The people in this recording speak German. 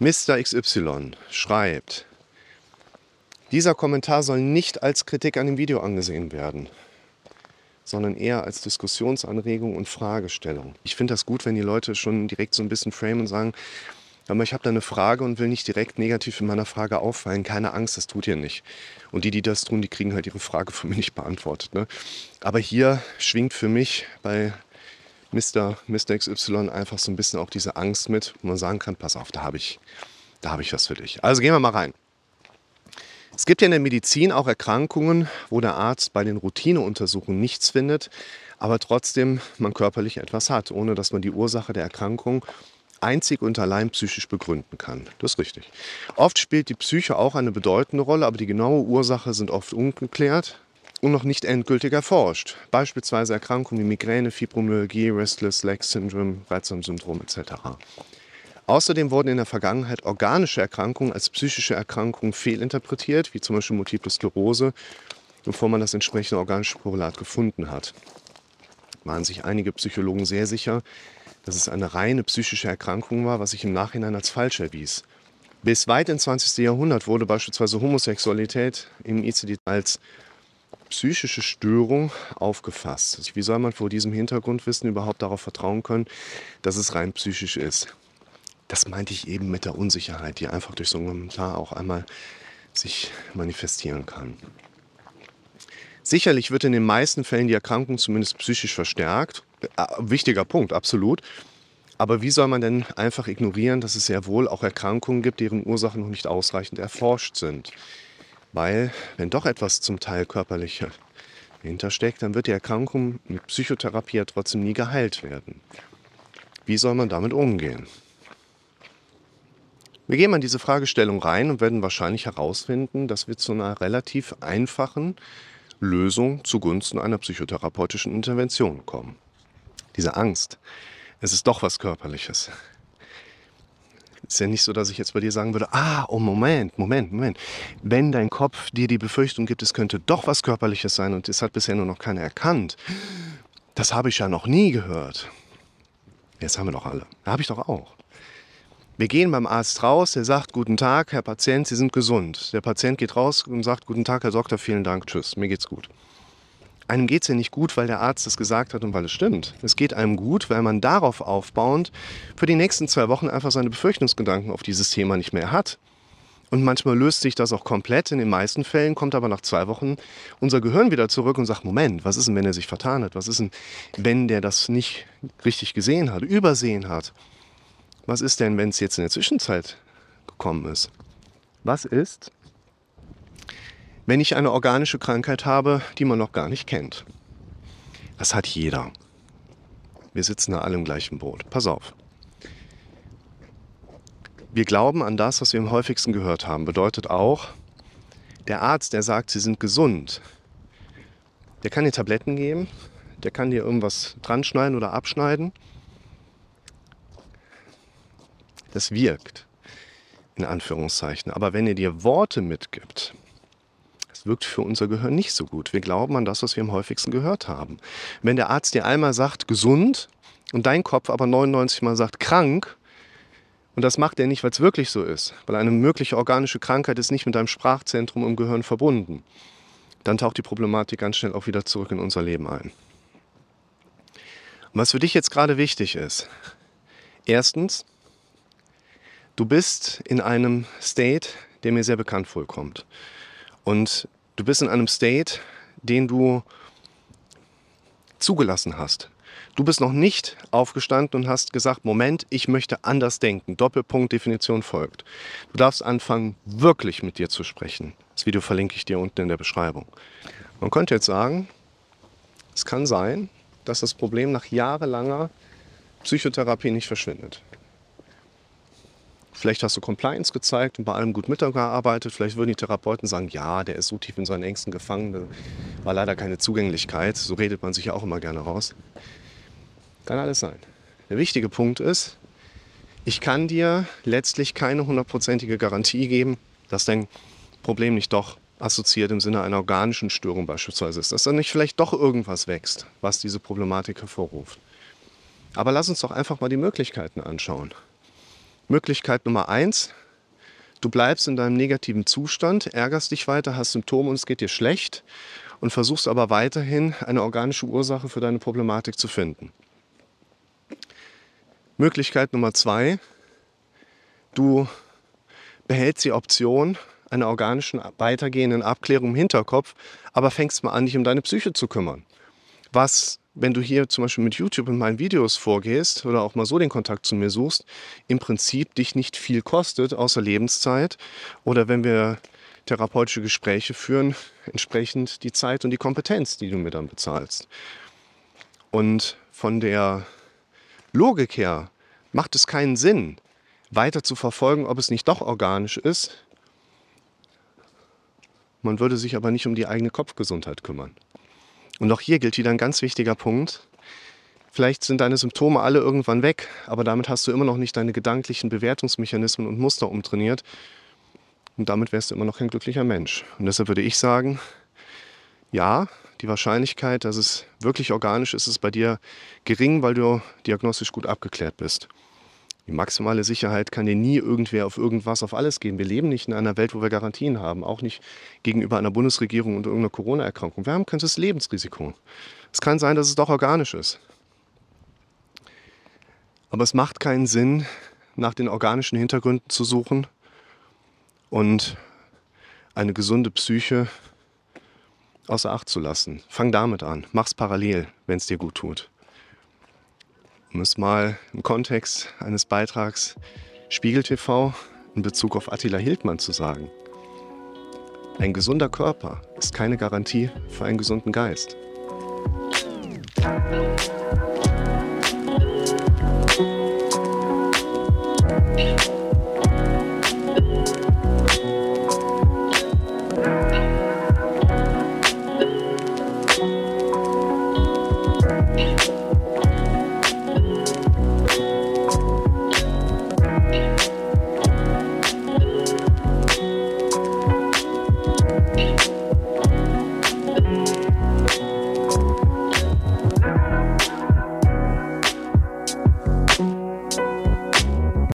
Mr. XY schreibt, dieser Kommentar soll nicht als Kritik an dem Video angesehen werden, sondern eher als Diskussionsanregung und Fragestellung. Ich finde das gut, wenn die Leute schon direkt so ein bisschen framen und sagen, aber ich habe da eine Frage und will nicht direkt negativ in meiner Frage auffallen. Keine Angst, das tut ihr nicht. Und die, die das tun, die kriegen halt ihre Frage von mir nicht beantwortet. Ne? Aber hier schwingt für mich bei Mr. Mr. XY einfach so ein bisschen auch diese Angst mit, wo man sagen kann, pass auf, da habe ich, da ich was für dich. Also gehen wir mal rein. Es gibt ja in der Medizin auch Erkrankungen, wo der Arzt bei den Routineuntersuchungen nichts findet, aber trotzdem man körperlich etwas hat, ohne dass man die Ursache der Erkrankung einzig und allein psychisch begründen kann. Das ist richtig. Oft spielt die Psyche auch eine bedeutende Rolle, aber die genaue Ursache sind oft ungeklärt und noch nicht endgültig erforscht. Beispielsweise Erkrankungen wie Migräne, Fibromyalgie, Restless Leg Syndrome, Reizdarmsyndrom etc. Außerdem wurden in der Vergangenheit organische Erkrankungen als psychische Erkrankungen fehlinterpretiert, wie zum Beispiel Multiple Sklerose, bevor man das entsprechende organische Korrelat gefunden hat. Waren sich einige Psychologen sehr sicher, dass es eine reine psychische Erkrankung war, was sich im Nachhinein als falsch erwies. Bis weit ins 20. Jahrhundert wurde beispielsweise Homosexualität im ICD als psychische Störung aufgefasst. Wie soll man vor diesem Hintergrundwissen überhaupt darauf vertrauen können, dass es rein psychisch ist? das meinte ich eben mit der Unsicherheit, die einfach durch so einen Kommentar auch einmal sich manifestieren kann. Sicherlich wird in den meisten Fällen die Erkrankung zumindest psychisch verstärkt. Äh, wichtiger Punkt, absolut. Aber wie soll man denn einfach ignorieren, dass es sehr wohl auch Erkrankungen gibt, deren Ursachen noch nicht ausreichend erforscht sind? Weil, wenn doch etwas zum Teil körperlicher hintersteckt, dann wird die Erkrankung mit Psychotherapie ja trotzdem nie geheilt werden. Wie soll man damit umgehen? Wir gehen in diese Fragestellung rein und werden wahrscheinlich herausfinden, dass wir zu einer relativ einfachen Lösung zugunsten einer psychotherapeutischen Intervention kommen. Diese Angst, es ist doch was Körperliches. Ist ja nicht so, dass ich jetzt bei dir sagen würde, ah, oh Moment, Moment, Moment. Wenn dein Kopf dir die Befürchtung gibt, es könnte doch was Körperliches sein und es hat bisher nur noch keiner erkannt, das habe ich ja noch nie gehört. Jetzt haben wir doch alle. Habe ich doch auch. Wir gehen beim Arzt raus, der sagt, guten Tag, Herr Patient, Sie sind gesund. Der Patient geht raus und sagt, guten Tag, Herr Doktor, vielen Dank, tschüss, mir geht's gut. Einem geht es ja nicht gut, weil der Arzt es gesagt hat und weil es stimmt. Es geht einem gut, weil man darauf aufbauend für die nächsten zwei Wochen einfach seine Befürchtungsgedanken auf dieses Thema nicht mehr hat. Und manchmal löst sich das auch komplett. In den meisten Fällen kommt aber nach zwei Wochen unser Gehirn wieder zurück und sagt, Moment, was ist denn, wenn er sich vertan hat? Was ist denn, wenn der das nicht richtig gesehen hat, übersehen hat? Was ist denn, wenn es jetzt in der Zwischenzeit gekommen ist? Was ist, wenn ich eine organische Krankheit habe, die man noch gar nicht kennt? Das hat jeder. Wir sitzen da alle im gleichen Boot. Pass auf. Wir glauben an das, was wir am häufigsten gehört haben. Bedeutet auch, der Arzt, der sagt, Sie sind gesund, der kann dir Tabletten geben, der kann dir irgendwas dran schneiden oder abschneiden das wirkt, in Anführungszeichen. Aber wenn er dir Worte mitgibt, das wirkt für unser Gehirn nicht so gut. Wir glauben an das, was wir am häufigsten gehört haben. Wenn der Arzt dir einmal sagt, gesund, und dein Kopf aber 99 Mal sagt, krank, und das macht er nicht, weil es wirklich so ist, weil eine mögliche organische Krankheit ist nicht mit deinem Sprachzentrum im Gehirn verbunden, dann taucht die Problematik ganz schnell auch wieder zurück in unser Leben ein. Und was für dich jetzt gerade wichtig ist, erstens, Du bist in einem State, der mir sehr bekannt vorkommt. Und du bist in einem State, den du zugelassen hast. Du bist noch nicht aufgestanden und hast gesagt, Moment, ich möchte anders denken. Doppelpunkt Definition folgt. Du darfst anfangen, wirklich mit dir zu sprechen. Das Video verlinke ich dir unten in der Beschreibung. Man könnte jetzt sagen, es kann sein, dass das Problem nach jahrelanger Psychotherapie nicht verschwindet. Vielleicht hast du Compliance gezeigt und bei allem gut mitgearbeitet. Vielleicht würden die Therapeuten sagen, ja, der ist so tief in seinen Ängsten gefangen, da war leider keine Zugänglichkeit. So redet man sich ja auch immer gerne raus. Kann alles sein. Der wichtige Punkt ist, ich kann dir letztlich keine hundertprozentige Garantie geben, dass dein Problem nicht doch assoziiert im Sinne einer organischen Störung beispielsweise ist, dass da nicht vielleicht doch irgendwas wächst, was diese Problematik hervorruft. Aber lass uns doch einfach mal die Möglichkeiten anschauen. Möglichkeit Nummer eins, du bleibst in deinem negativen Zustand, ärgerst dich weiter, hast Symptome und es geht dir schlecht und versuchst aber weiterhin eine organische Ursache für deine Problematik zu finden. Möglichkeit Nummer zwei, du behältst die Option einer organischen weitergehenden Abklärung im Hinterkopf, aber fängst mal an, dich um deine Psyche zu kümmern. Was wenn du hier zum Beispiel mit YouTube in meinen Videos vorgehst oder auch mal so den Kontakt zu mir suchst, im Prinzip dich nicht viel kostet, außer Lebenszeit. Oder wenn wir therapeutische Gespräche führen, entsprechend die Zeit und die Kompetenz, die du mir dann bezahlst. Und von der Logik her macht es keinen Sinn, weiter zu verfolgen, ob es nicht doch organisch ist. Man würde sich aber nicht um die eigene Kopfgesundheit kümmern. Und auch hier gilt wieder ein ganz wichtiger Punkt. Vielleicht sind deine Symptome alle irgendwann weg, aber damit hast du immer noch nicht deine gedanklichen Bewertungsmechanismen und Muster umtrainiert. Und damit wärst du immer noch ein glücklicher Mensch. Und deshalb würde ich sagen, ja, die Wahrscheinlichkeit, dass es wirklich organisch ist, ist bei dir gering, weil du diagnostisch gut abgeklärt bist. Die maximale Sicherheit kann dir nie irgendwer auf irgendwas, auf alles geben. Wir leben nicht in einer Welt, wo wir Garantien haben, auch nicht gegenüber einer Bundesregierung und irgendeiner Corona-Erkrankung. Wir haben kein Lebensrisiko. Es kann sein, dass es doch organisch ist. Aber es macht keinen Sinn, nach den organischen Hintergründen zu suchen und eine gesunde Psyche außer Acht zu lassen. Fang damit an. Mach's parallel, wenn es dir gut tut um es mal im Kontext eines Beitrags Spiegel TV in Bezug auf Attila Hildmann zu sagen. Ein gesunder Körper ist keine Garantie für einen gesunden Geist.